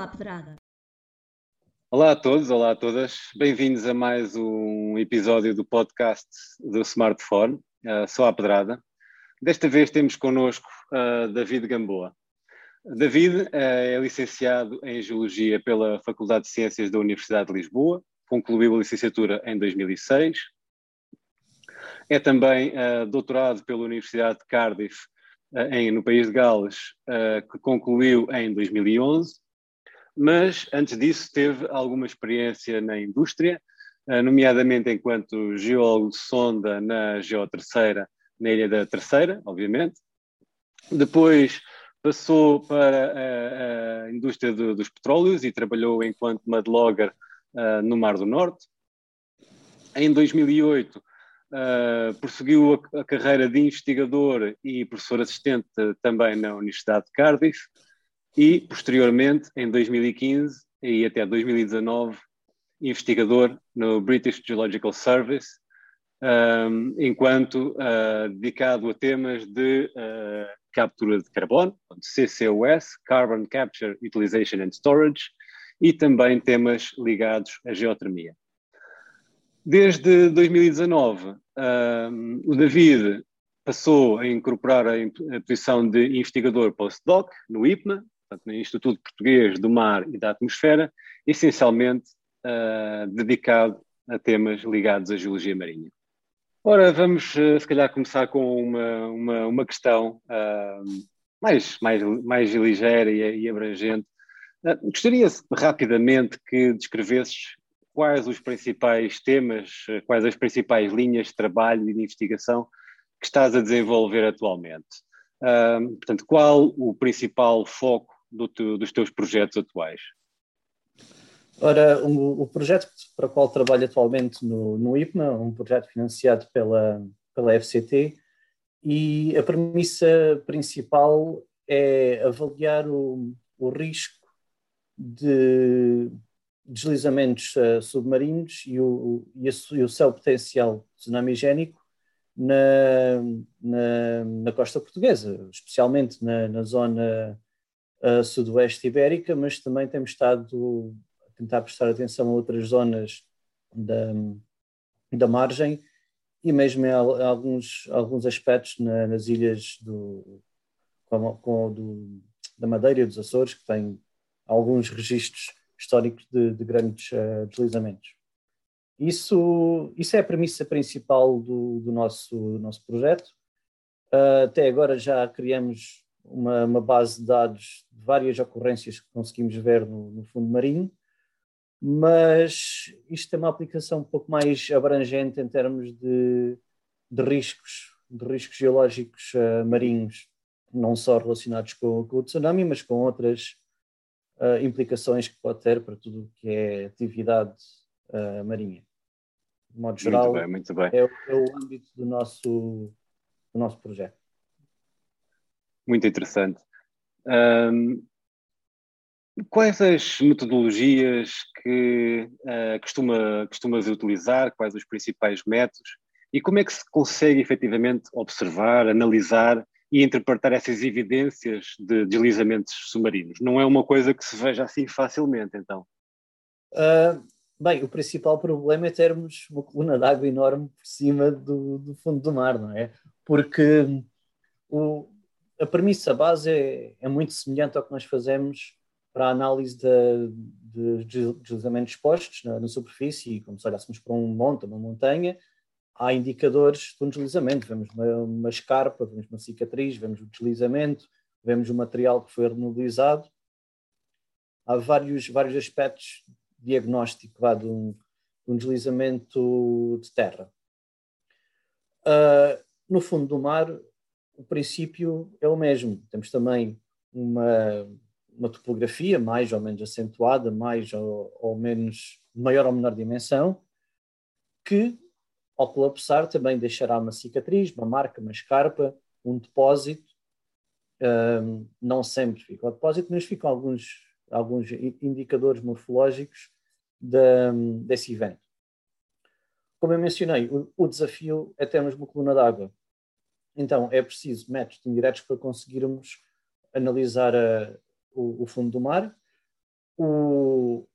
à pedrada. Olá a todos, olá a todas. Bem-vindos a mais um episódio do podcast do Smartphone, uh, Só à Pedrada. Desta vez temos connosco uh, David Gamboa. David uh, é licenciado em Geologia pela Faculdade de Ciências da Universidade de Lisboa, concluiu a licenciatura em 2006. É também uh, doutorado pela Universidade de Cardiff, em, no país de Gales, que concluiu em 2011 mas antes disso teve alguma experiência na indústria, eh, nomeadamente enquanto geólogo sonda na Geoterceira, na Ilha da Terceira, obviamente. Depois passou para a, a indústria dos petróleos e trabalhou enquanto mudlogger uh, no Mar do Norte. Em 2008, uh, eh, prosseguiu a, a, carreira de investigador e professor assistente também na Universidade de Cardiff e, posteriormente, em 2015 e até 2019, investigador no British Geological Service, um, enquanto uh, dedicado a temas de uh, captura de carbono, CCUS, Carbon Capture, Utilization and Storage, e também temas ligados à geotermia. Desde 2019, um, o David passou a incorporar a, a posição de investigador postdoc no IPMA, portanto, no Instituto Português do Mar e da Atmosfera, essencialmente uh, dedicado a temas ligados à geologia marinha. Ora, vamos uh, se calhar começar com uma, uma, uma questão uh, mais, mais, mais ligeira e, e abrangente. gostaria rapidamente que descrevesses quais os principais temas, quais as principais linhas de trabalho e de investigação que estás a desenvolver atualmente. Uh, portanto, qual o principal foco do teu, dos teus projetos atuais? Ora, o, o, projeto para o qual trabalho atualmente no, no IPMA, um projeto financiado pela, pela FCT, e a premissa principal é avaliar o, o risco de deslizamentos uh, submarinos e o, e, a, e o seu potencial tsunamigénico na, na, na costa portuguesa, especialmente na, na zona uh, sudoeste ibérica, mas também temos estado a tentar prestar atenção a outras zonas da, da margem e mesmo em alguns, alguns aspectos na, nas ilhas do, com, com do, da Madeira e dos Açores, que têm alguns registros históricos de, de grandes uh, deslizamentos. Isso, isso é a premissa principal do, do nosso, do nosso projeto. Uh, até agora já criamos uma, uma, base de dados de várias ocorrências que conseguimos ver no, no, fundo marinho, mas isto tem uma aplicação um pouco mais abrangente em termos de, de riscos, de riscos geológicos uh, marinhos, não só relacionados com, com, o tsunami, mas com outras uh, implicações que pode ter para tudo o que é atividade uh, marinha. De modo geral, muito bem, muito bem. É, é o âmbito do nosso, do nosso projeto muito interessante. Um, quais as metodologias que uh, costuma, costumas utilizar? Quais os principais métodos? E como é que se consegue efetivamente observar, analisar e interpretar essas evidências de deslizamentos submarinos? Não é uma coisa que se veja assim facilmente, então. Uh, bem, o principal problema é termos uma coluna d'água enorme por cima do, do, fundo do mar, não é? Porque o, a premissa base é, é, muito semelhante ao que nós fazemos para a análise de, de deslizamentos expostos na, na, superfície, como se olhássemos para um monte, uma montanha, há indicadores de um deslizamento, vemos uma, uma escarpa, vemos uma cicatriz, vemos o deslizamento, vemos o material que foi remobilizado. Há vários, vários aspectos diagnóstico vá, de, um, de um deslizamento de terra. Uh, no fundo do mar, o princípio é o mesmo. Temos também uma, uma topografia mais ou menos acentuada, mais ou, ou menos, maior ou menor dimensão, que, ao colapsar, também deixará uma cicatriz, uma marca, uma escarpa, um depósito. Um, não sempre fica o depósito, mas ficam alguns, alguns indicadores morfológicos de, desse evento. Como eu mencionei, o, o desafio é termos uma coluna d'água então, é preciso métodos indiretos para conseguirmos analisar a, o, o, fundo do mar. o,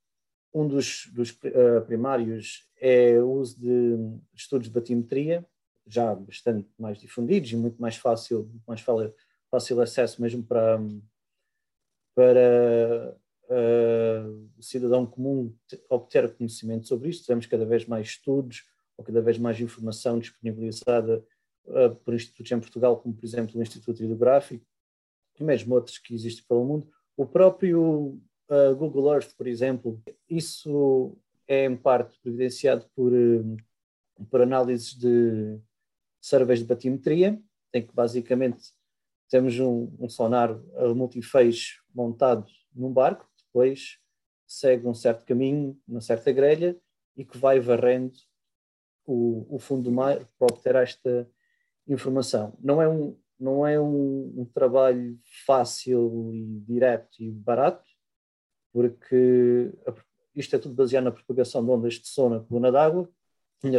um dos, dos uh, primários é o uso de estudos de batimetria, já bastante mais difundidos e muito mais fácil, mais fácil, acesso mesmo para, para uh, o cidadão comum obter conhecimento sobre isto. Temos cada vez mais estudos ou cada vez mais informação disponibilizada uh, por institutos em Portugal, como por exemplo o Instituto Hidrográfico, e mesmo outros que existem pelo mundo. O próprio uh, Google Earth, por exemplo, isso é em parte providenciado por, uh, por análises de surveys de batimetria, em que basicamente temos um, um sonar multiphase montado num barco, depois segue um certo caminho, uma certa grelha, e que vai varrendo o, o fundo do mar para obter esta informação. Não é um, não é um, um trabalho fácil e direto e barato, porque isto é tudo baseado na propagação de ondas de som na coluna d'água.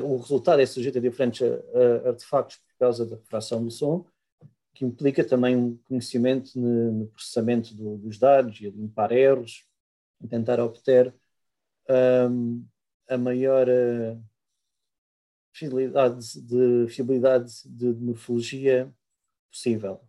O resultado é sujeito a diferentes artefactos por causa da refração do som, que implica também um conhecimento no, processamento do, dos dados e a limpar erros, tentar obter um, a maior uh, fidelidade de, fidelidade de morfologia possível.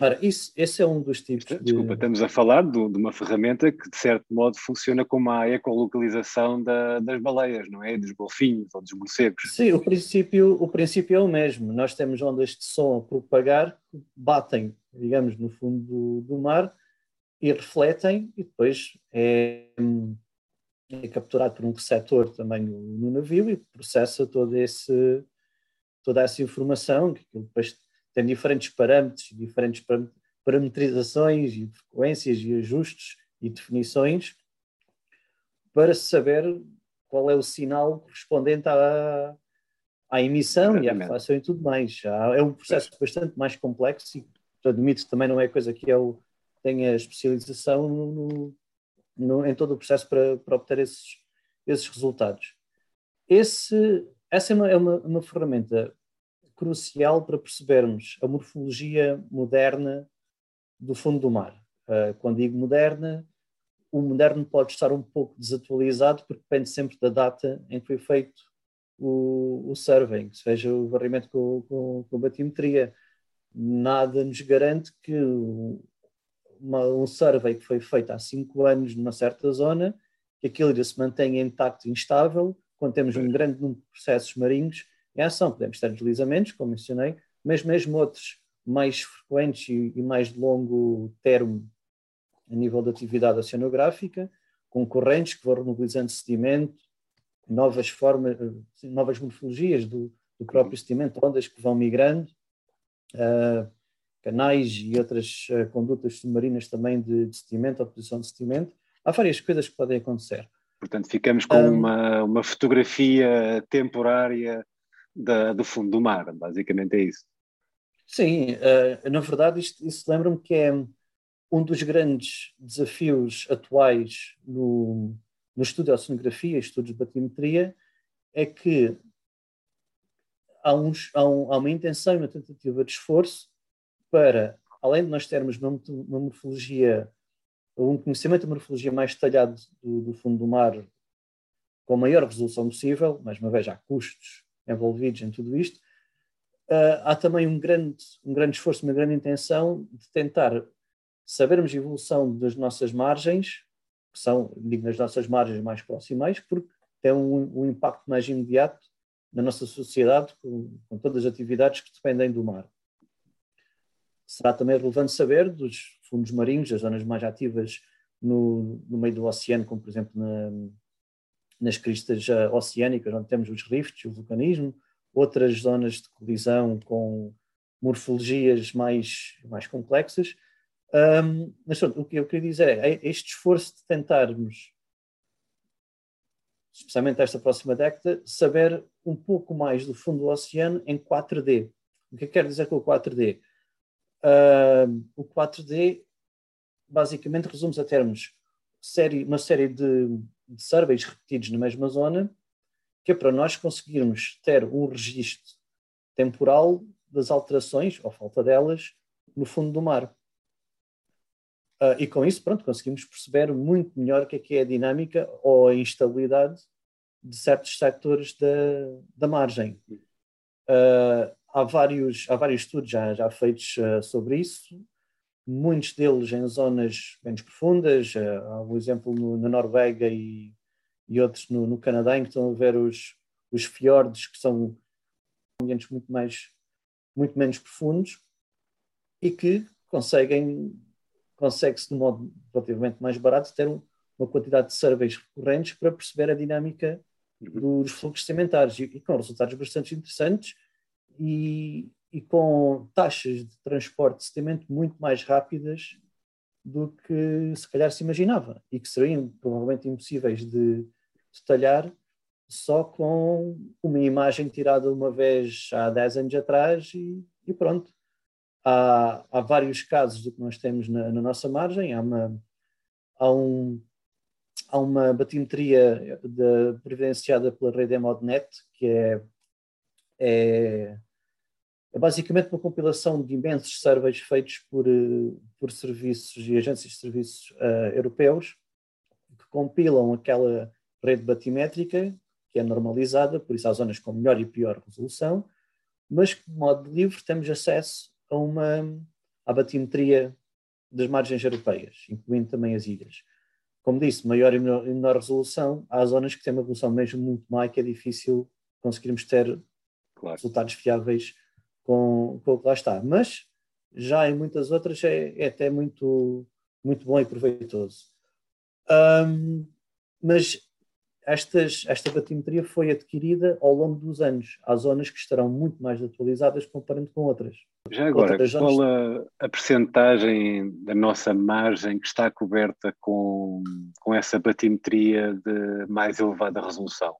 Ora, isso, esse é um dos tipos de... Desculpa, estamos a falar de, de, uma ferramenta que, de certo modo, funciona como a ecolocalização da, das baleias, não é? Dos golfinhos ou dos morcegos. Sim, o princípio, o princípio é o mesmo. Nós temos ondas de som a propagar que batem, digamos, no fundo do, do mar e refletem e depois é, é capturado por um receptor também no, navio e processa todo esse, toda essa informação que depois tem diferentes parâmetros, diferentes parametrizações e frequências e ajustes e definições para saber qual é o sinal correspondente à, à emissão Exatamente. e à reflexão e tudo mais. É um processo bastante mais complexo e admito também não é coisa que eu tenha especialização no, no, em todo o processo para, para obter esses, esses resultados. Esse, essa é uma, é uma, uma ferramenta crucial para percebermos a morfologia moderna do fundo do mar. Uh, quando digo moderna, o moderno pode estar um pouco desatualizado porque depende sempre da data em que foi feito o, o survey, seja o varrimento com, com, com batimetria. Nada nos garante que uma, um survey que foi feito há cinco anos numa certa zona, que aquilo ainda se mantenha intacto e instável, quando temos um grande número de processos marinhos em ação. Podemos ter deslizamentos, como mencionei, mas mesmo outros mais frequentes e, e mais de longo termo a nível da atividade oceanográfica, com correntes que vão remobilizando sedimento, novas formas, novas morfologias do, do próprio sedimento, ondas que vão migrando, uh, canais e outras uh, condutas submarinas também de, de sedimento, oposição de sedimento. Há várias coisas que podem acontecer. Portanto, ficamos com um, uma, uma fotografia temporária da, do fundo do mar, basicamente é isso. Sim, uh, na verdade isto, isso lembra-me que é um dos grandes desafios atuais no, no estudo de oceanografia, estudos de batimetria, é que há, uns, há, um, há, uma intenção e uma tentativa de esforço para, além de nós termos uma, uma morfologia, um conhecimento da morfologia mais detalhado do, do fundo do mar com a maior resolução possível, mais uma vez há custos envolvidos em tudo isto, uh, há também um grande, um grande esforço, uma grande intenção de tentar sabermos a evolução das nossas margens, que são, digo, nas nossas margens mais próximas, porque tem um, um impacto mais imediato na nossa sociedade, com, com, todas as atividades que dependem do mar. Será também relevante saber dos fundos marinhos, as zonas mais ativas no, no meio do oceano, como por exemplo na, nas cristas uh, oceânicas, onde temos os rifts, o vulcanismo, outras zonas de colisão com morfologias mais, mais complexas. Um, mas o que eu queria dizer é, é este esforço de tentarmos, especialmente esta próxima década, saber um pouco mais do fundo do oceano em 4D. O que eu quero dizer com o 4D? Uh, o 4D basicamente resume-se a termos série, uma série de de surveys repetidos na mesma zona, que é para nós conseguirmos ter um registro temporal das alterações, ou falta delas, no fundo do mar. Uh, e com isso, pronto, conseguimos perceber muito melhor o que é, que é a dinâmica ou a instabilidade de certos sectores da, da margem. Uh, há, vários, há vários estudos já, já feitos uh, sobre isso, muitos deles em zonas menos profundas, há um exemplo no, na Noruega e, e outros no, no, Canadá, em que estão a ver os, os fiordes, que são ambientes muito, mais, muito menos profundos e que conseguem consegue-se, de modo relativamente mais barato, ter um, uma quantidade de surveys recorrentes para perceber a dinâmica uhum. dos fluxos sementares e, e, com resultados bastante interessantes e, e, com taxas de transporte de sedimento muito mais rápidas do que se calhar se imaginava. E que seriam provavelmente impossíveis de detalhar só com uma imagem tirada uma vez há 10 anos atrás e, e pronto. Há, há vários casos do que nós temos na, na nossa margem, há uma, há um, há uma batimetria de, providenciada pela rede Emodnet, que é, é, é, basicamente uma compilação de imensos surveys feitos por, por serviços e agências de serviços uh, europeus, que compilam aquela rede batimétrica, que é normalizada, por isso há zonas com melhor e pior resolução, mas que de modo livre temos acesso a uma à batimetria das margens europeias, incluindo também as ilhas. Como disse, maior e menor, e menor resolução, há zonas que têm uma resolução mesmo muito má que é difícil conseguirmos ter claro. resultados fiáveis com, com o que lá está. Mas já em muitas outras é, é até muito, muito bom e proveitoso. Um, mas estas, esta batimetria foi adquirida ao longo dos anos. Há zonas que estarão muito mais atualizadas comparando com outras. Já agora, outras qual zonas... a, a percentagem da nossa margem que está coberta com, com essa batimetria de mais elevada resolução?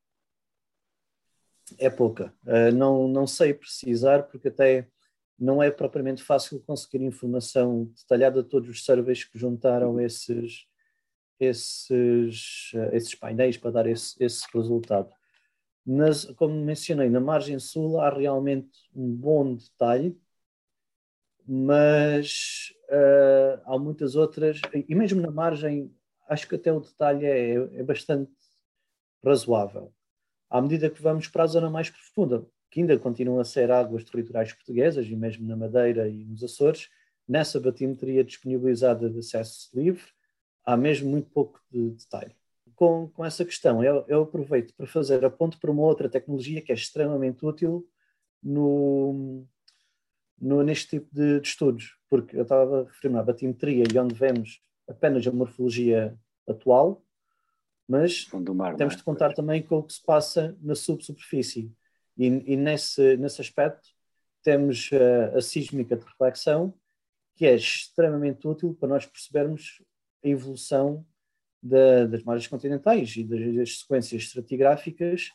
É pouca. Uh, não, não sei precisar, porque até não é propriamente fácil conseguir informação detalhada de todos os surveys que juntaram esses, esses, eh, esses painéis para dar esse, esse resultado. Nas, como mencionei, na margem sul há realmente um bom detalhe, mas uh, há muitas outras, e mesmo na margem, acho que até o detalhe é, é bastante razoável. À medida que vamos para a zona mais profunda, que ainda continuam a ser águas territoriais portuguesas, e mesmo na Madeira e nos Açores, nessa batimetria disponibilizada de acesso livre, há mesmo muito pouco de detalhe. Com, com essa questão, eu, eu aproveito para fazer a ponte para uma outra tecnologia que é extremamente útil no, no, neste tipo de, de, estudos, porque eu estava a referir-me à batimetria e onde vemos apenas a morfologia atual, mas mar, temos é? de contar também com o que se passa na subsuperfície. E, e nesse, nesse aspecto temos a, a sísmica de reflexão, que é extremamente útil para nós percebermos a evolução da, das margens continentais e das, das sequências estratigráficas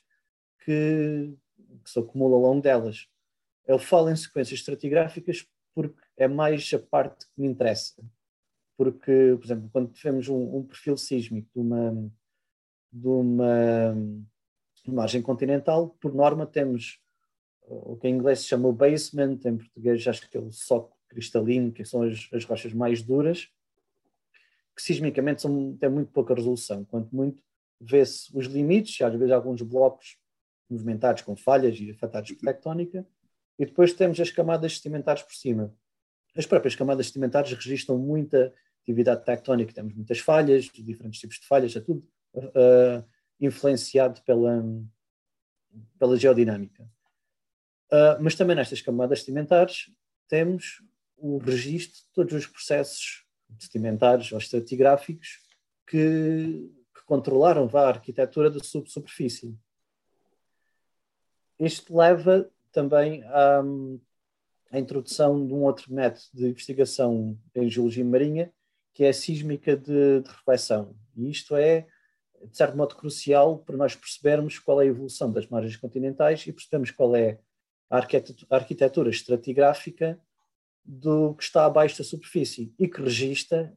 que, que, se acumulam ao longo delas. Eu falo em sequências estratigráficas porque é mais a parte que me interessa. Porque, por exemplo, quando tivemos um, um perfil sísmico de uma, de uma margem continental, por norma temos o que em inglês se chama o basement, em português acho que é o soco cristalino, que são as, as rochas mais duras, que sismicamente são, têm muito pouca resolução, quanto muito vê-se os limites, às vezes alguns blocos movimentados com falhas e afetados por tectónica, e depois temos as camadas sedimentares por cima. As próprias camadas sedimentares registram muita atividade tectónica, temos muitas falhas, diferentes tipos de falhas, é tudo uh, influenciado pela, pela geodinâmica. Uh, mas também nestas camadas sedimentares temos o registro de todos os processos sedimentares ou estratigráficos que, que controlaram a arquitetura da subsuperfície. Isto leva também à, à, introdução de um outro método de investigação em geologia marinha, que é a sísmica de, de reflexão. E isto é, de certo modo, crucial para nós percebermos qual é a evolução das margens continentais e percebermos qual é a arquitetura estratigráfica do que está abaixo da superfície e que registra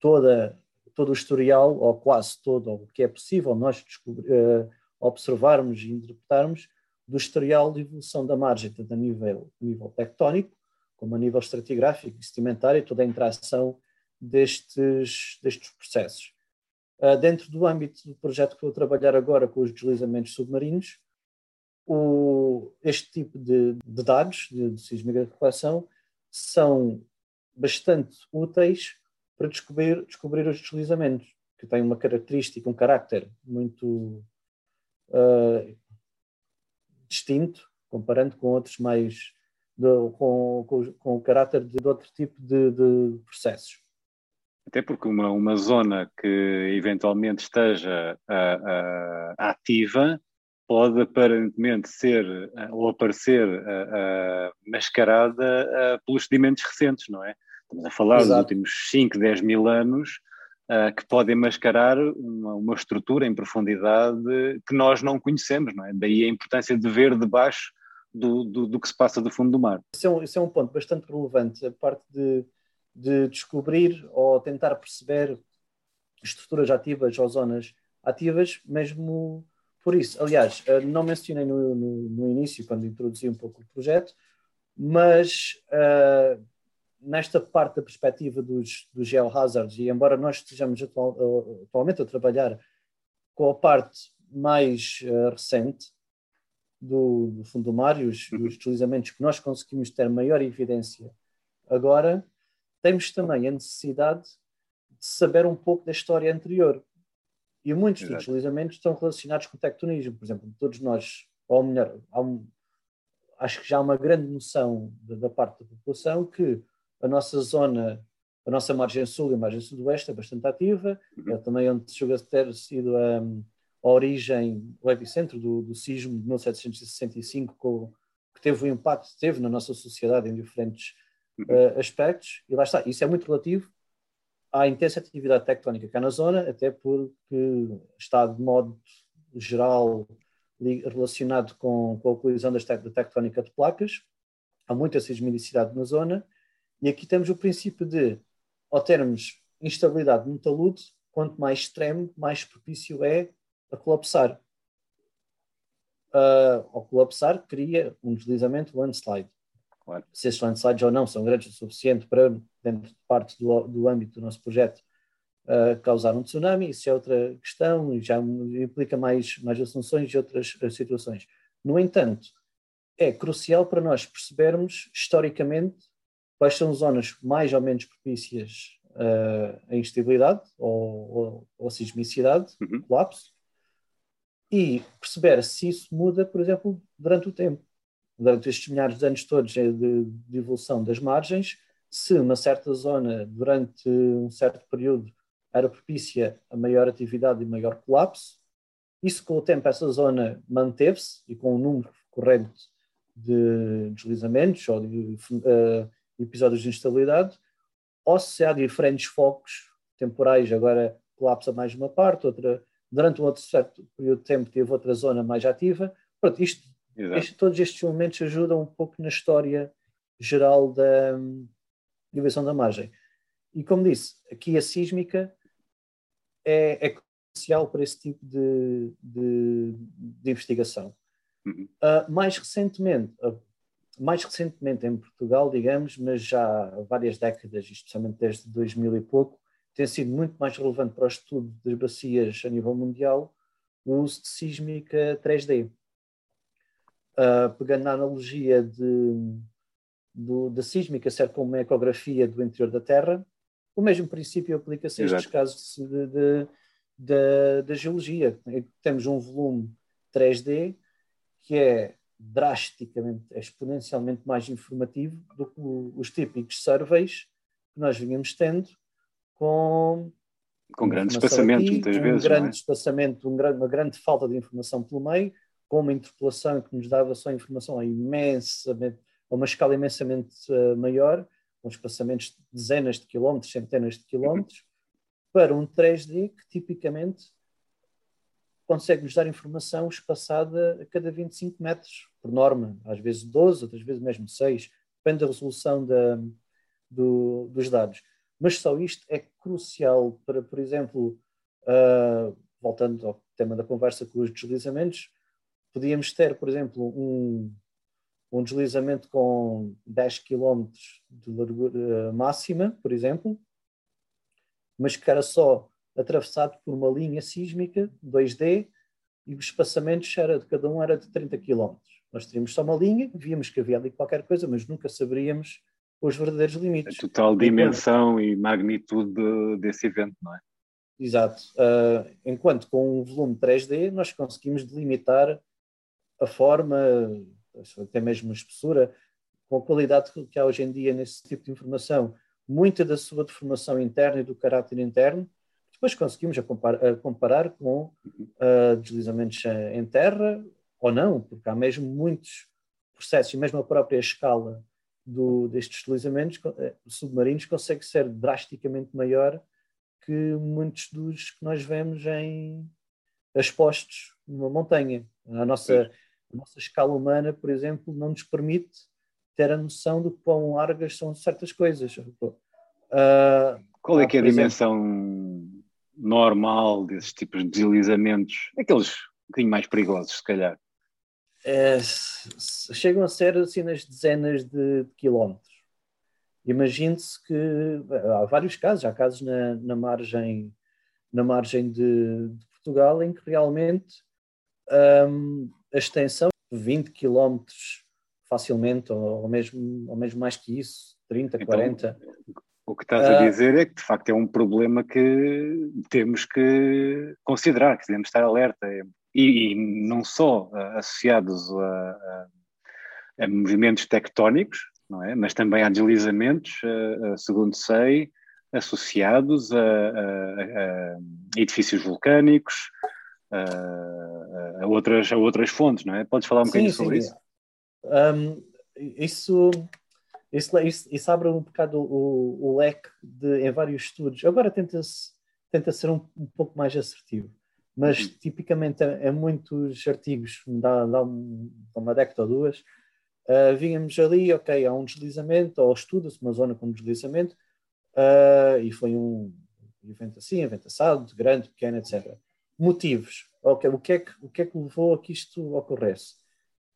toda, todo o historial, ou quase todo, ou o que é possível nós uh, observarmos e interpretarmos do historial de evolução da margem, tanto a nível, a nível tectónico, como a nível estratigráfico e sedimentário, toda a interação destes, destes processos. Uh, dentro do âmbito do projeto que vou trabalhar agora com os deslizamentos submarinos, o, este tipo de, de dados de, de sísmica de reflexão são bastante úteis para descobrir, descobrir os deslizamentos, que têm uma característica, um carácter muito uh, distinto, comparando com outros mais. De, com, com, com, o caráter de, de outro tipo de, processos. Até porque uma, uma zona que eventualmente esteja uh, uh, ativa pode aparentemente ser ou aparecer mascarada pelos sedimentos recentes, não é? Estamos a falar Exato. dos últimos 5, 10 mil anos, uh, que podem mascarar uma, uma, estrutura em profundidade que nós não conhecemos, não é? Daí a importância de ver debaixo do, do, do que se passa do fundo do mar. Isso é um, isso é um ponto bastante relevante, a parte de, de descobrir ou tentar perceber estruturas ativas ou zonas ativas, mesmo por isso. Aliás, ah, não mencionei no, no, no início, quando introduzi um pouco o projeto, mas uh, nesta parte da perspectiva dos, dos geohazards, e embora nós estejamos atual, eh, atualmente a trabalhar com a parte mais uh, recente do, do, fundo do mar e os, uhum. os deslizamentos que nós conseguimos ter maior evidência agora, temos também a necessidade de saber um pouco da história anterior. E muitos Exato. dos deslizamentos estão relacionados com o tectonismo. Por exemplo, todos nós, ou melhor, um, acho que já há uma grande noção da, da parte da população que a nossa zona, a nossa margem sul e a margem sudoeste é bastante ativa, uhum. é também onde chegou a ter sido a, a origem, o epicentro do, do sismo de 1765, com, que teve o impacto que teve na nossa sociedade em diferentes uh, aspectos, e lá está, isso é muito relativo à intensa atividade tectónica cá na zona, até porque está de modo geral relacionado com, com a colisão da tectónica de placas, há muita sismicidade na zona, e aqui temos o princípio de, ao termos instabilidade no talude, quanto mais extremo, mais propício é a colapsar. Uh, ao colapsar, cria um deslizamento landslide. Claro. Se esses landslides ou não são grandes o suficiente para, dentro de parte do, do âmbito do nosso projeto, uh, causar um tsunami, isso é outra questão e já implica mais, mais assunções e outras uh, situações. No entanto, é crucial para nós percebermos, historicamente, quais são zonas mais ou menos propícias uh, à instabilidade ou, ou, ou sismicidade, uhum. colapso, e perceber se isso muda, por exemplo, durante o tempo. Durante estes milhares de anos todos de, de evolução das margens, se uma certa zona, durante um certo período, era propícia a maior atividade e maior colapso, isso com o tempo essa zona manteve-se e com um número corrente de deslizamentos ou de uh, episódios de instabilidade, ou se há diferentes focos temporais, agora colapsa mais uma parte, outra, durante um outro certo período de tempo teve outra zona mais ativa. Pronto, isto, este, todos estes elementos ajudam um pouco na história geral da divisão da margem. E como disse, aqui a sísmica é, é crucial para esse tipo de, de, de investigação. Uhum. Uh, mais recentemente, mais recentemente em Portugal, digamos, mas já há várias décadas, especialmente desde 2000 e pouco, tem sido muito mais relevante para o estudo das bacias a nível mundial o uso de sísmica 3D. Uh, pegando na analogia de, do, da sísmica ser como uma ecografia do interior da Terra, o mesmo princípio aplica-se a estes casos da geologia. Temos um volume 3D que é drasticamente, exponencialmente mais informativo do que os típicos surveys que nós vínhamos tendo com com grande espaçamento aqui, muitas um vezes um grande é? espaçamento, um grande, uma grande falta de informação pelo meio, com uma interpolação que nos dava só informação a imensamente, a uma escala imensamente uh, maior, com espaçamentos de dezenas de quilómetros, centenas de quilómetros, para um 3D que tipicamente consegue-nos dar informação espaçada a cada 25 metros, por norma, às vezes 12, outras vezes mesmo 6, depende da resolução da, do, dos dados. Mas só isto é crucial para, por exemplo, uh, voltando ao tema da conversa com os deslizamentos, podíamos ter, por exemplo, um, um deslizamento com 10 km de largura máxima, por exemplo, mas que era só atravessado por uma linha sísmica 2D e os espaçamentos era, de cada um era de 30 km. Nós teríamos só uma linha, víamos que havia ali qualquer coisa, mas nunca saberíamos os verdadeiros limites. A total dimensão e magnitude de, desse evento, não é? Exato. Uh, enquanto com um volume 3D nós conseguimos delimitar a forma, até mesmo a espessura, com a qualidade que há hoje em dia nesse tipo de informação, muita da sua deformação interna e do caráter interno, depois conseguimos a comparar, a comparar com uh, deslizamentos em terra ou não, porque há mesmo muitos processos e mesmo a própria escala do, destes deslizamentos eh, submarinos consegue ser drasticamente maior que muitos dos que nós vemos em expostos numa montanha. A nossa, a nossa escala humana, por exemplo, não nos permite ter a noção do quão largas são certas coisas. Uh, Qual é que é a dimensão exemplo, normal desses tipos de deslizamentos? Aqueles um bocadinho mais perigosos, se calhar. É, chegam a ser assim nas dezenas de, de quilómetros. Imagine-se que há vários casos, há casos na, na margem, na margem de, de, Portugal em que realmente um, a extensão de 20 quilómetros facilmente, ou, ou, mesmo, ou mesmo mais que isso, 30, então, 40. O que estás a ah, dizer é que de facto é um problema que temos que considerar, que devemos estar alerta e, e não só uh, associados a, a, a, movimentos tectónicos, não é? mas também a deslizamentos, uh, segundo sei, associados a, a edifícios vulcânicos, a, outras, a outras fontes, não é? Podes falar um bocadinho sobre sim. isso? Um, isso, isso, isso, isso, abre um bocado o, o leque de, em vários estudos. Agora tenta-se tenta ser um, um pouco mais assertivo mas uhum. tipicamente é, é, muitos artigos, dá, dá, um, uma década ou duas, uh, vínhamos ali, ok, há um deslizamento, ou estuda-se uma zona com deslizamento, uh, e foi um evento assim, evento assado, grande, pequeno, etc. Motivos, ok, o que é que, o que, é que levou a que isto ocorresse?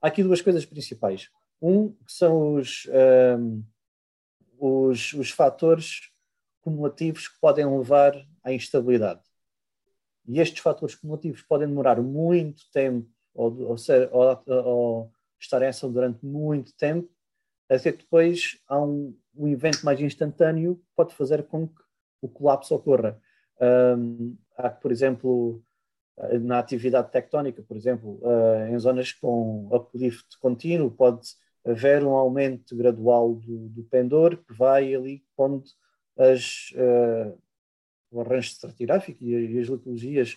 Há aqui duas coisas principais. Um, que são os, um, os, os fatores cumulativos que podem levar à instabilidade. E estes fatores cumulativos podem demorar muito tempo, ou, ou, ser, ou, ou estar em ação durante muito tempo, até que depois há um, um evento mais instantâneo que pode fazer com que o colapso ocorra. Um, há, por exemplo, na atividade tectónica, por exemplo, uh, em zonas com uplift contínuo, pode haver um aumento gradual do, do pendor que vai ali onde as, uh, o arranjo estratigráfico e, as litologias.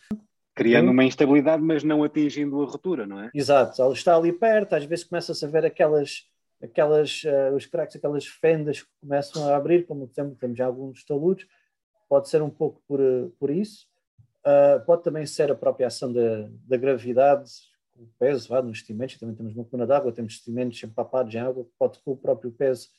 Criando uma instabilidade, mas não atingindo a ruptura, não é? Exato, ela está ali perto, às vezes começa-se a ver aquelas, aquelas uh, os cracks, aquelas fendas que começam a abrir, como por exemplo temos já alguns taludes, pode ser um pouco por, eh, por isso, uh, pode também ser a própria ação da, da gravidade, o peso vá, nos sedimentos, também temos uma coluna d'água, temos sedimentos empapados em água, pode com o próprio peso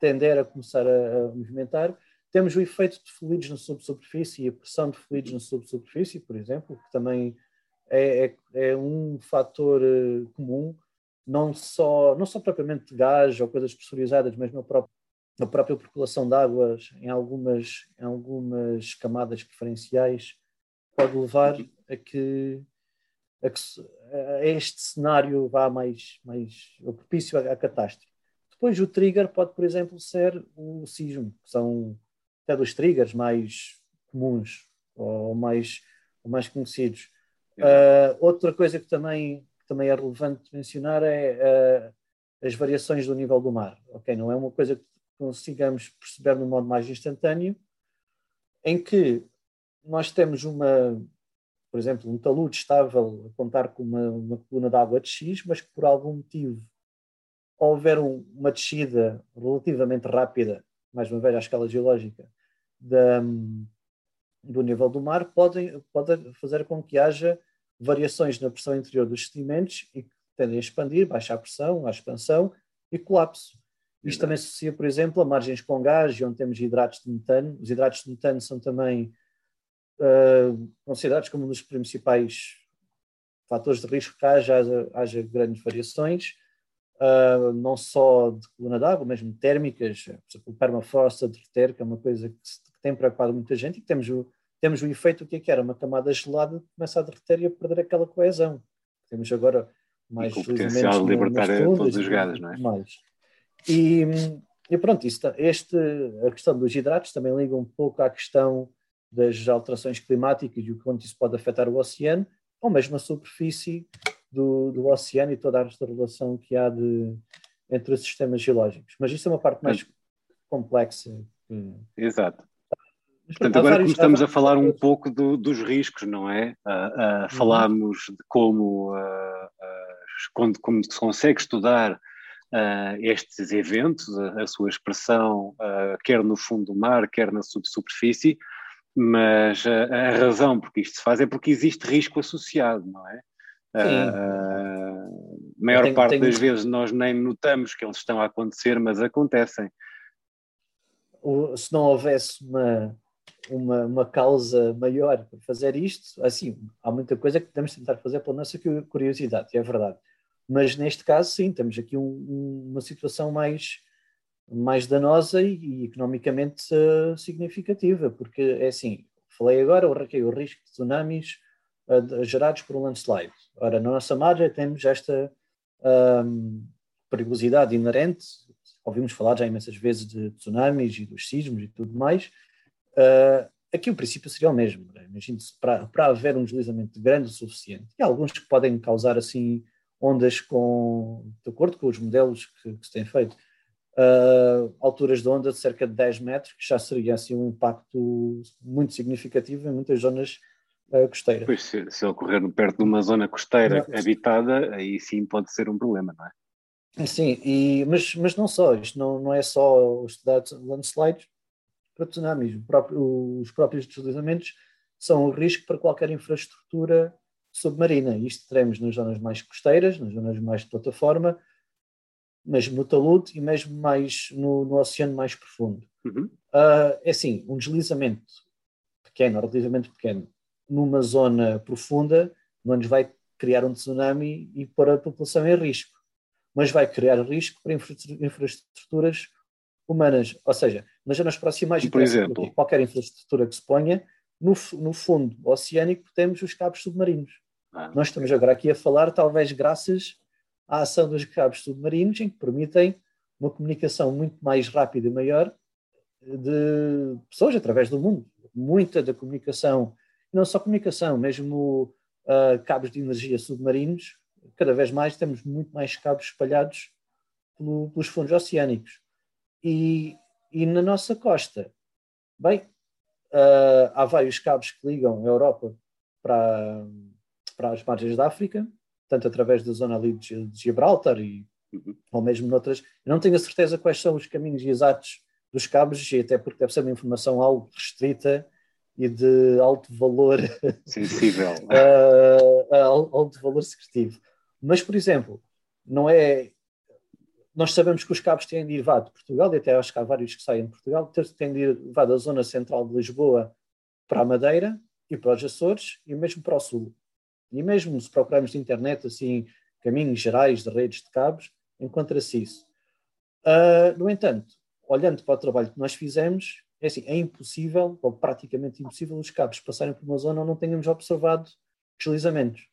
tender a começar a, a movimentar, temos o efeito de fluidos na subsuperfície e a pressão de fluidos na subsuperfície, por exemplo, que também é, é, é um fator uh, comum, não só, não só propriamente de gás ou coisas pressurizadas, mas na própria, própria percolação de águas em algumas, em algumas camadas diferenciais, pode levar a que, a, que, a este cenário vá mais, mais propício à, à catástrofe. Depois o trigger pode, por exemplo, ser o sismo, que são até dos triggers mais comuns ou mais, ou mais conhecidos. Uh, outra coisa que também, que também é relevante mencionar é uh, as variações do nível do mar. Ok, não é uma coisa que consigamos perceber no modo mais instantâneo, em que nós temos uma, por exemplo, um talude estável a contar com uma, uma coluna de água de X, mas que por algum motivo houver um, uma descida relativamente rápida mais uma vez à escala geológica, da, do nível do mar, podem, pode fazer com que haja variações na pressão interior dos sedimentos e que tendem a expandir, baixar a pressão, a expansão e colapso. Isto também se associa, por exemplo, a margens com gás, onde temos hidratos de metano. Os hidratos de metano são também uh, considerados como um dos principais fatores de risco que haja, haja grandes variações uh, não só de coluna d'água, mesmo térmicas, por exemplo, o permafrost a derreter, que é uma coisa que, tem preocupado muita gente e que temos o, temos o efeito que, é que era uma camada gelada que começa a derreter e a perder aquela coesão. Temos agora mais o potencial de libertar todas as jogadas, não é? Mais. E, e pronto, isso, este, a questão dos hidratos também liga um pouco à questão das alterações climáticas e o quanto isso pode afetar o oceano, ou mesmo a superfície do, do oceano e toda a relação que há de, entre os sistemas geológicos. Mas isso é uma parte mais complexa. Exato. Portanto, agora como estamos a falar um pouco do, dos riscos, não é? Uh, uh, falámos de como, uh, quando, como se consegue estudar estes eventos, a, a sua expressão, quer no fundo do mar, quer na subsuperfície, mas a razão por que isto se faz é porque existe risco associado, não é? a maior tenho, parte tenho... das vezes nós nem notamos que eles estão a acontecer, mas acontecem. O, se não houvesse uma, uma, uma causa maior para fazer isto, assim, há muita coisa que podemos tentar fazer pela nossa curiosidade, é verdade. Mas neste caso, sim, temos aqui um, uma situação mais, mais danosa e, economicamente uh, significativa, porque é assim, falei agora, o, o risco de tsunamis uh, gerados por um landslide. Ora, na nossa margem temos esta um, perigosidade inerente, ouvimos falar já imensas vezes de tsunamis e dos sismos e tudo mais, Uh, aqui o princípio seria o mesmo. Né? Imagine-se, para, para haver um deslizamento grande o suficiente, e alguns que podem causar assim ondas com, de acordo com os modelos que, que se têm feito, uh, alturas de onda de cerca de 10 metros, que já seria assim um impacto muito significativo em muitas zonas uh, costeiras. Pois, se, se ocorrer perto de uma zona costeira habitada, aí sim pode ser um problema, não é? Sim, e, mas, mas não só, isto não, não é só estudar landslides, para tsunamis. Próprio, os próprios deslizamentos são um risco para qualquer infraestrutura submarina. Isto teremos nas zonas mais costeiras, nas zonas mais de plataforma, mesmo no talude e mesmo mais no, no oceano mais profundo. Uhum. Uh, é assim, um deslizamento pequeno, relativamente pequeno, numa zona profunda, não nos vai criar um tsunami e pôr a população em risco, mas vai criar risco para infraestruturas humanas. Ou seja, nas zonas proximais, por exemplo, qualquer infraestrutura que se ponha, no, no fundo oceânico temos os cabos submarinos. Ah, Nós estamos agora aqui a falar, talvez graças à ação dos cabos submarinos, em que permitem uma comunicação muito mais rápida e maior de pessoas através do mundo. Muita da comunicação, não só comunicação, mesmo uh, cabos de energia submarinos, cada vez mais temos muito mais cabos espalhados pelo, pelos fundos oceânicos. E, e na nossa costa, bem, uh, há vários cabos que ligam a Europa para, para as margens da África, tanto através da zona ali de, Gibraltar e, uhum. ou mesmo noutras. Eu não tenho a certeza quais são os caminhos exatos dos cabos, e até porque deve ser uma informação algo restrita e de alto valor sensível, uh, alto valor secretivo. Mas, por exemplo, não é nós sabemos que os cabos têm de ir vá de Portugal, e até acho que há vários que saem de Portugal, têm de ir vá da zona central de Lisboa para a Madeira e para os Açores e mesmo para o Sul. E mesmo se procurarmos de internet, assim, caminhos gerais de redes de cabos, encontra-se isso. Uh, no entanto, olhando para o trabalho que nós fizemos, é assim, é impossível, ou praticamente impossível, os cabos passarem por uma zona onde não tenhamos observado deslizamentos.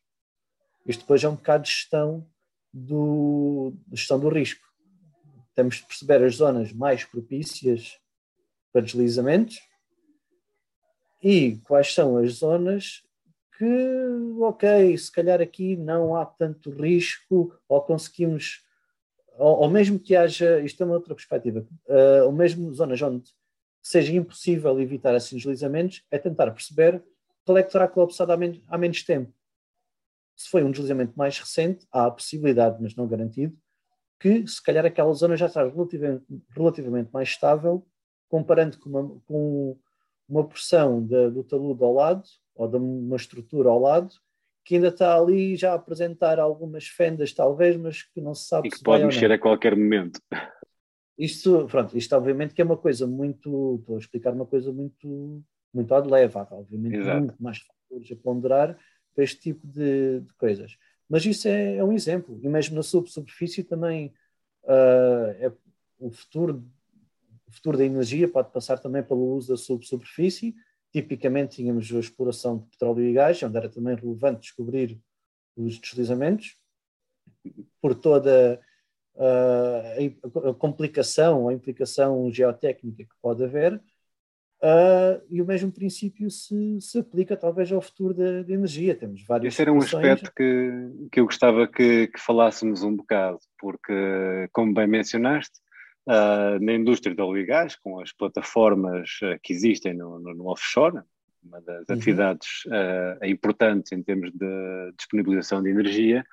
Isto depois é um bocado de gestão do, de gestão do risco temos de perceber as zonas mais propícias para deslizamentos e quais são as zonas que, ok, se calhar aqui não há tanto risco ou conseguimos, ou, ou mesmo que haja, isto é uma outra perspectiva, uh, ou mesmo zonas onde seja impossível evitar esses deslizamentos, é tentar perceber qual é que terá colapsado há menos, há menos tempo. Se foi um deslizamento mais recente, há a possibilidade, mas não garantido, que se calhar aquela zona já está relativamente, relativamente mais estável, comparando com uma, com uma porção de, do talude ao lado, ou de uma estrutura ao lado, que ainda está ali já a apresentar algumas fendas, talvez, mas que não se sabe e que se pode mexer a qualquer momento. Isto, pronto, isto obviamente que é uma coisa muito, estou a explicar uma coisa muito, muito de leva, obviamente Exato. muito mais fatores a ponderar para este tipo de, de coisas. Mas isso é, é um exemplo. E mesmo na subsuperfície também uh, é, o futuro o futuro da energia pode passar também pelo uso da subsuperfície. Tipicamente tínhamos a exploração de petróleo e gás, onde era também relevante descobrir os deslizamentos, por toda uh, a complicação, a implicação geotécnica que pode haver, uh, e o mesmo princípio se, se aplica talvez ao futuro da, da energia. Temos vários. Esse era um aspecto que, que eu gostava que, que falássemos um bocado, porque, como bem mencionaste, Uh, na indústria do óleo e gás, com as plataformas uh, que existem no, no, no, offshore, uma das uhum. atividades uh, importantes em termos de disponibilização de energia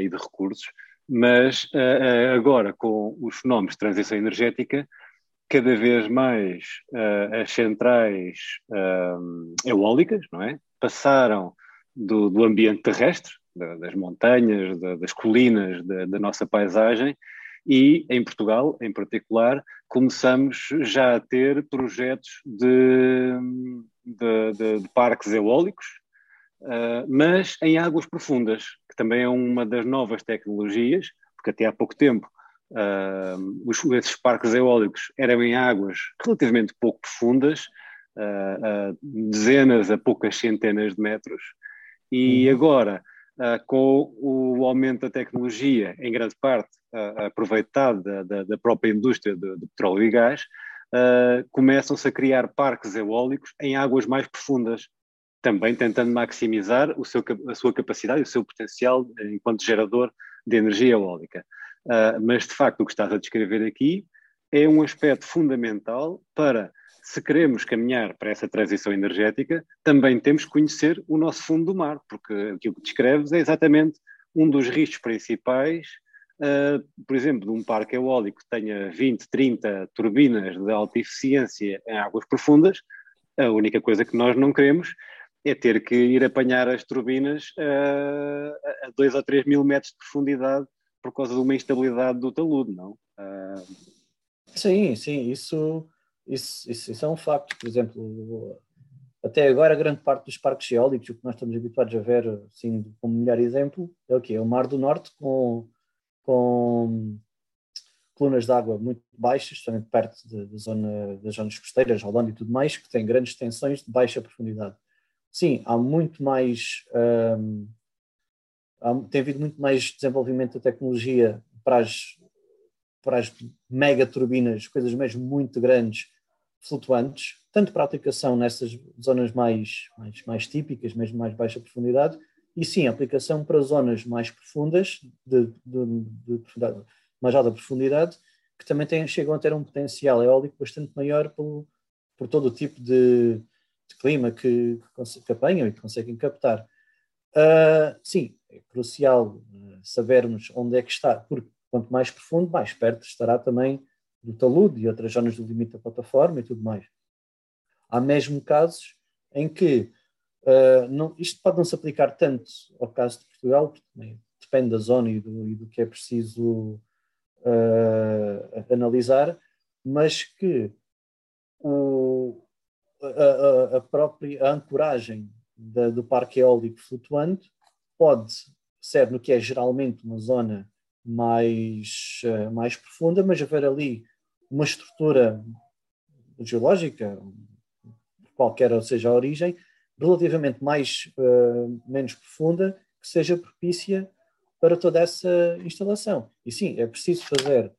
e de recursos, mas agora com os fenómenos de transição energética, cada vez mais as centrais eólicas, não é? Passaram do, do ambiente terrestre, das montanhas, das colinas, da, da nossa paisagem, e em Portugal, em particular, começamos já a ter projetos de, de, de, de parques eólicos, uh, mas em águas profundas, que também é uma das novas tecnologias, porque até há pouco tempo uh, os, esses parques eólicos eram em águas relativamente pouco profundas, uh, dezenas a poucas centenas de metros, e uhum. agora com o aumento da tecnologia, em grande parte aproveitado da, da, própria indústria de, de petróleo e gás, uh, começam-se a criar parques eólicos em águas mais profundas, também tentando maximizar o seu, a sua capacidade e o seu potencial enquanto gerador de energia eólica. Uh, mas, de facto, o que estás a descrever aqui é um aspecto fundamental para se queremos caminhar para essa transição energética, também temos que conhecer o nosso fundo do mar, porque aquilo que descreves é exatamente um dos riscos principais, uh, por exemplo, de um parque eólico que tenha 20, 30 turbinas de alta eficiência em águas profundas, a única coisa que nós não queremos é ter que ir apanhar as turbinas uh, a 2 ou 3 mil metros de profundidade por causa de uma instabilidade do talude, não? Uh... Sim, sim, isso isso, isso, isso, é um facto. Por exemplo, até agora, grande parte dos parques eólicos, o que nós estamos habituados a ver, assim, como melhor exemplo, é o quê? É o Mar do Norte, com, com colunas de água muito baixas, justamente perto da zona, das zonas costeiras, Holanda e tudo mais, que têm grandes extensões de baixa profundidade. Sim, há muito mais. Um, há, tem havido muito mais desenvolvimento da tecnologia para as, para as mega turbinas, coisas mesmo muito grandes, flutuantes, tanto para aplicação nessas zonas mais, mais, mais típicas, mesmo mais baixa profundidade, e sim, aplicação para zonas mais profundas, de, de, de profundidade, mais alta profundidade, que também têm, chegam a ter um potencial eólico bastante maior por, por todo o tipo de, de clima que, que, que, apanham e que conseguem captar. Uh, sim, é crucial uh, sabermos onde é que está, porque quanto mais profundo, mais perto estará também do talude e outras zonas do limite da plataforma e tudo mais. Há mesmo casos em que uh, não, isto pode não se aplicar tanto ao caso de Portugal, porque também depende da zona e do, e do que é preciso uh, analisar, mas que o, a, a, própria ancoragem da, do parque eólico flutuante pode ser no que é geralmente uma zona mais, uh, mais profunda, mas haver ali uma estrutura geológica, qualquer seja a origem, relativamente mais uh, menos profunda, que seja propícia para toda essa instalação. E sim, é preciso fazer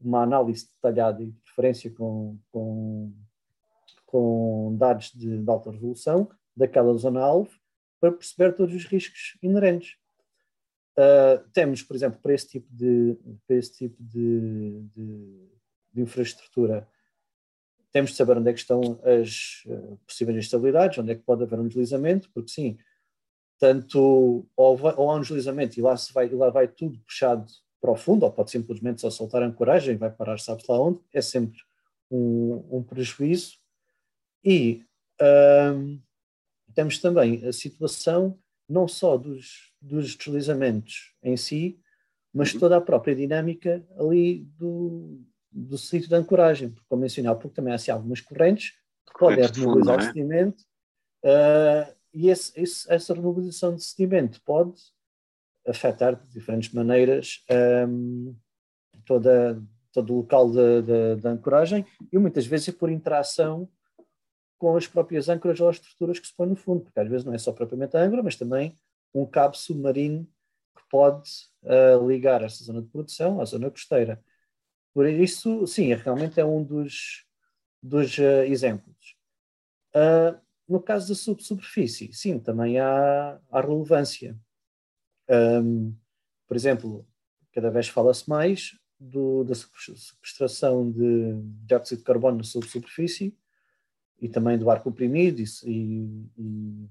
uma análise detalhada e de preferência com, com, com dados de, de alta resolução daquela zona-alvo para perceber todos os riscos inerentes. Uh, temos, por exemplo, para esse tipo de, para esse tipo de, de, de, infraestrutura, temos de saber onde é que estão as uh, possíveis instabilidades, onde é que pode haver um deslizamento, porque sim, tanto ou, vai, ou há um deslizamento e lá, se vai, lá vai tudo puxado para o fundo, ou pode simplesmente só soltar a ancoragem e vai parar sabe-se lá onde, é sempre um, um prejuízo. E uh, temos também a situação não só dos dos deslizamentos em si, mas uhum. toda a própria dinâmica ali do, do sítio de ancoragem, porque, como mencionei pouco, também há assim, algumas correntes que podem remobilizar o é? sedimento uh, e esse, esse, essa remobilização de sedimento pode afetar de diferentes maneiras um, toda, todo o local da ancoragem e muitas vezes é por interação com as próprias âncoras ou as estruturas que se põem no fundo, porque às vezes não é só propriamente a âncora, mas também um cabo submarino que pode uh, ligar essa zona de produção à zona costeira. Por isso, sim, realmente é um dos, dos uh, exemplos. Uh, no caso da subsuperfície, sim, também há, há relevância. Um, por exemplo, cada vez fala-se mais do, da sequestração de dióxido de carbono na subsuperfície e também do ar comprimido e, e,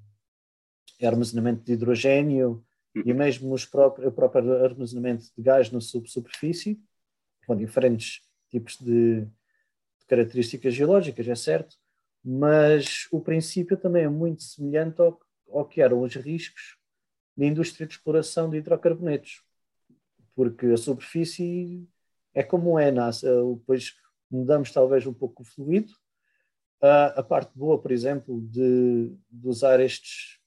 e armazenamento de hidrogênio e mesmo os próprios, o próprio armazenamento de gás na subsuperfície, com diferentes tipos de, de características geológicas, é certo, mas o princípio também é muito semelhante ao, ao que eram os riscos da indústria de exploração de hidrocarbonetos, porque a superfície é como é, depois mudamos talvez um pouco o fluido. a parte boa, por exemplo, de, de usar estes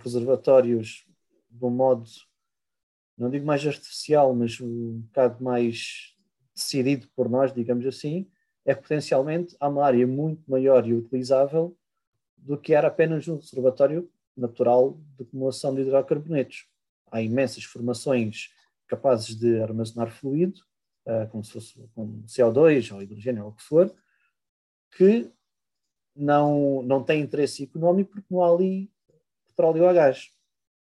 reservatórios de um modo, não digo mais artificial, mas um bocado mais decidido por nós, digamos assim, é que potencialmente há uma área muito maior e utilizável do que era apenas um reservatório natural de acumulação de hidrocarbonetos. Há imensas formações capazes de armazenar fluido, uh, como se fosse como CO2 ou hidrogênio ou o que for, que não, não tem interesse económico porque não há ali petróleo ou gás.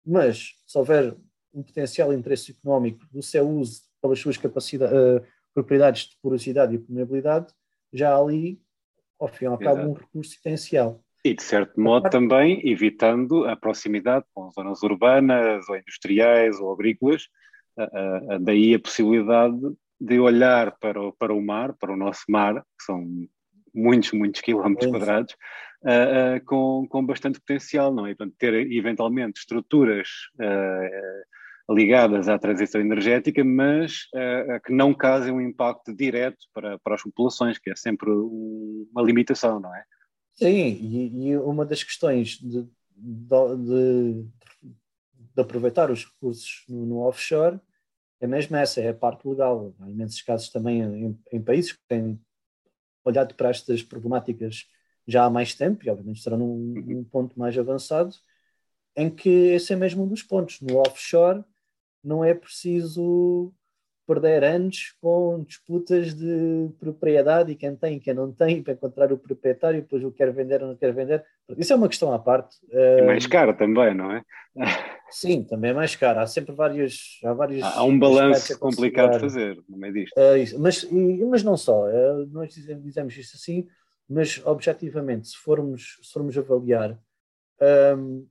Mas, se houver um potencial interesse económico do seu uso pelas suas capacidades, uh, propriedades de porosidade e permeabilidade, já há ali, ao fim e ao cabo, um recurso potencial. E, de certo modo, também evitando a proximidade com zonas urbanas, ou industriais, ou agrícolas, daí a possibilidade de olhar para o, para o mar, para o nosso mar, que são muitos, muitos quilómetros quadrados, uh, uh, com, com bastante potencial, não é? Portanto, ter eventualmente estruturas uh, ligadas à transição energética, mas que não causem um impacto direto para, para as populações, que é sempre uma limitação, não é? Sim, e, e uma das questões de, de, de, aproveitar os recursos no, no, offshore é mesmo essa, é a parte legal. Há imensos casos também em, em países que têm olhado para estas problemáticas já há mais tempo, e obviamente estará num, uhum. num ponto mais avançado, em que esse é mesmo um dos pontos. No offshore não é preciso perder anos com disputas de propriedade e quem tem e quem não tem para encontrar o proprietário, depois o quer vender ou não quer vender. Isso é uma questão à parte. É mais caro também, não é? Sim, também é mais caro. Há sempre vários. Há, vários há um balanço complicado de fazer no meio disto. Uh, mas, e, mas não só. Uh, nós dizemos, dizemos isso assim, mas objetivamente, se formos, se formos avaliar, um,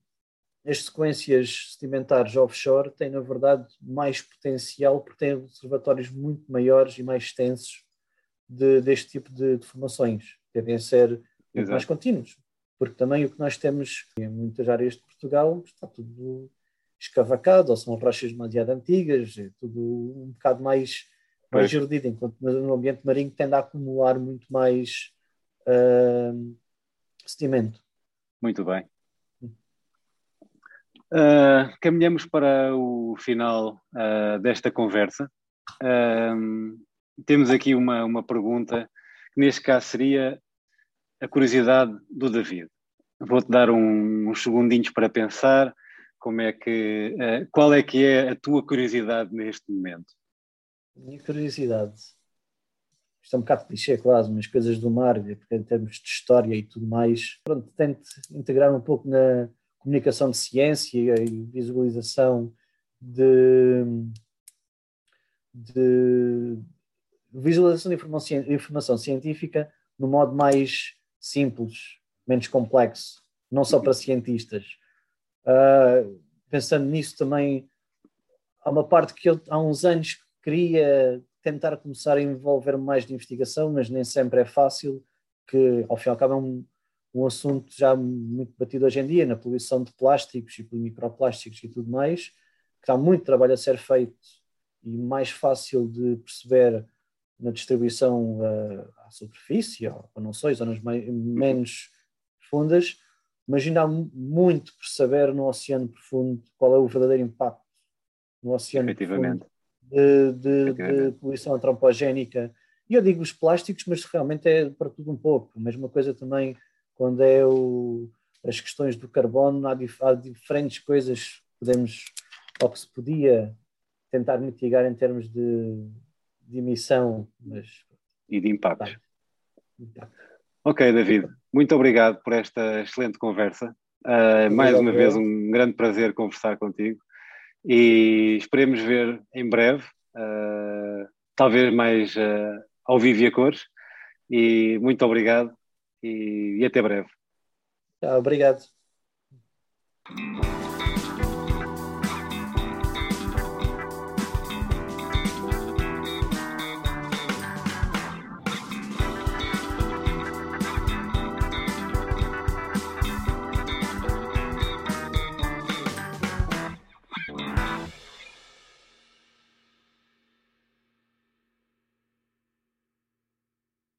as sequências sedimentares offshore têm, na verdade, mais potencial porque têm observatórios muito maiores e mais extensos de, deste tipo de, de formações. Devem ser mais contínuos, porque também o que nós temos em muitas áreas de Portugal está tudo escavacado, ou são rochas demasiado antigas, é tudo um bocado mais, mais erudido, enquanto no ambiente marinho tende a acumular muito mais uh, sedimento. Muito bem. Uh, caminhamos para o final uh, desta conversa. Uh, temos aqui uma, uma pergunta que neste caso seria a curiosidade do David. Vou-te dar um, uns segundinhos para pensar como é que, qual é que é a tua curiosidade neste momento? Minha curiosidade isto é um bocado clichê, claro, mas coisas do mar, em termos de história e tudo mais. Pronto, tento integrar um pouco na comunicação de ciência e visualização de, de visualização de informação, informação científica no modo mais simples, menos complexo, não só para cientistas. Uh, pensando nisso também, há uma parte que eu há uns anos queria tentar começar a envolver mais de investigação, mas nem sempre é fácil, que ao fim e ao cabo é um, um assunto já muito batido hoje em dia, na poluição de plásticos e microplásticos e tudo mais, que há muito trabalho a ser feito e mais fácil de perceber na distribuição uh, à superfície, ou, ou não sei, zonas menos profundas, mas ainda há muito por saber no oceano profundo qual é o verdadeiro impacto no oceano profundo de, de, de poluição antropogénica. E eu digo os plásticos, mas realmente é para tudo um pouco. A mesma coisa também quando é o, as questões do carbono, há, dif, há diferentes coisas que podemos, ou que se podia tentar mitigar em termos de, de emissão. Mas, e de impactos. Tá. Ok, David, muito obrigado por esta excelente conversa. Uh, mais uma vez, um grande prazer conversar contigo e esperemos ver em breve, uh, talvez mais uh, ao vivo e a cores. E muito obrigado e, e até breve. obrigado.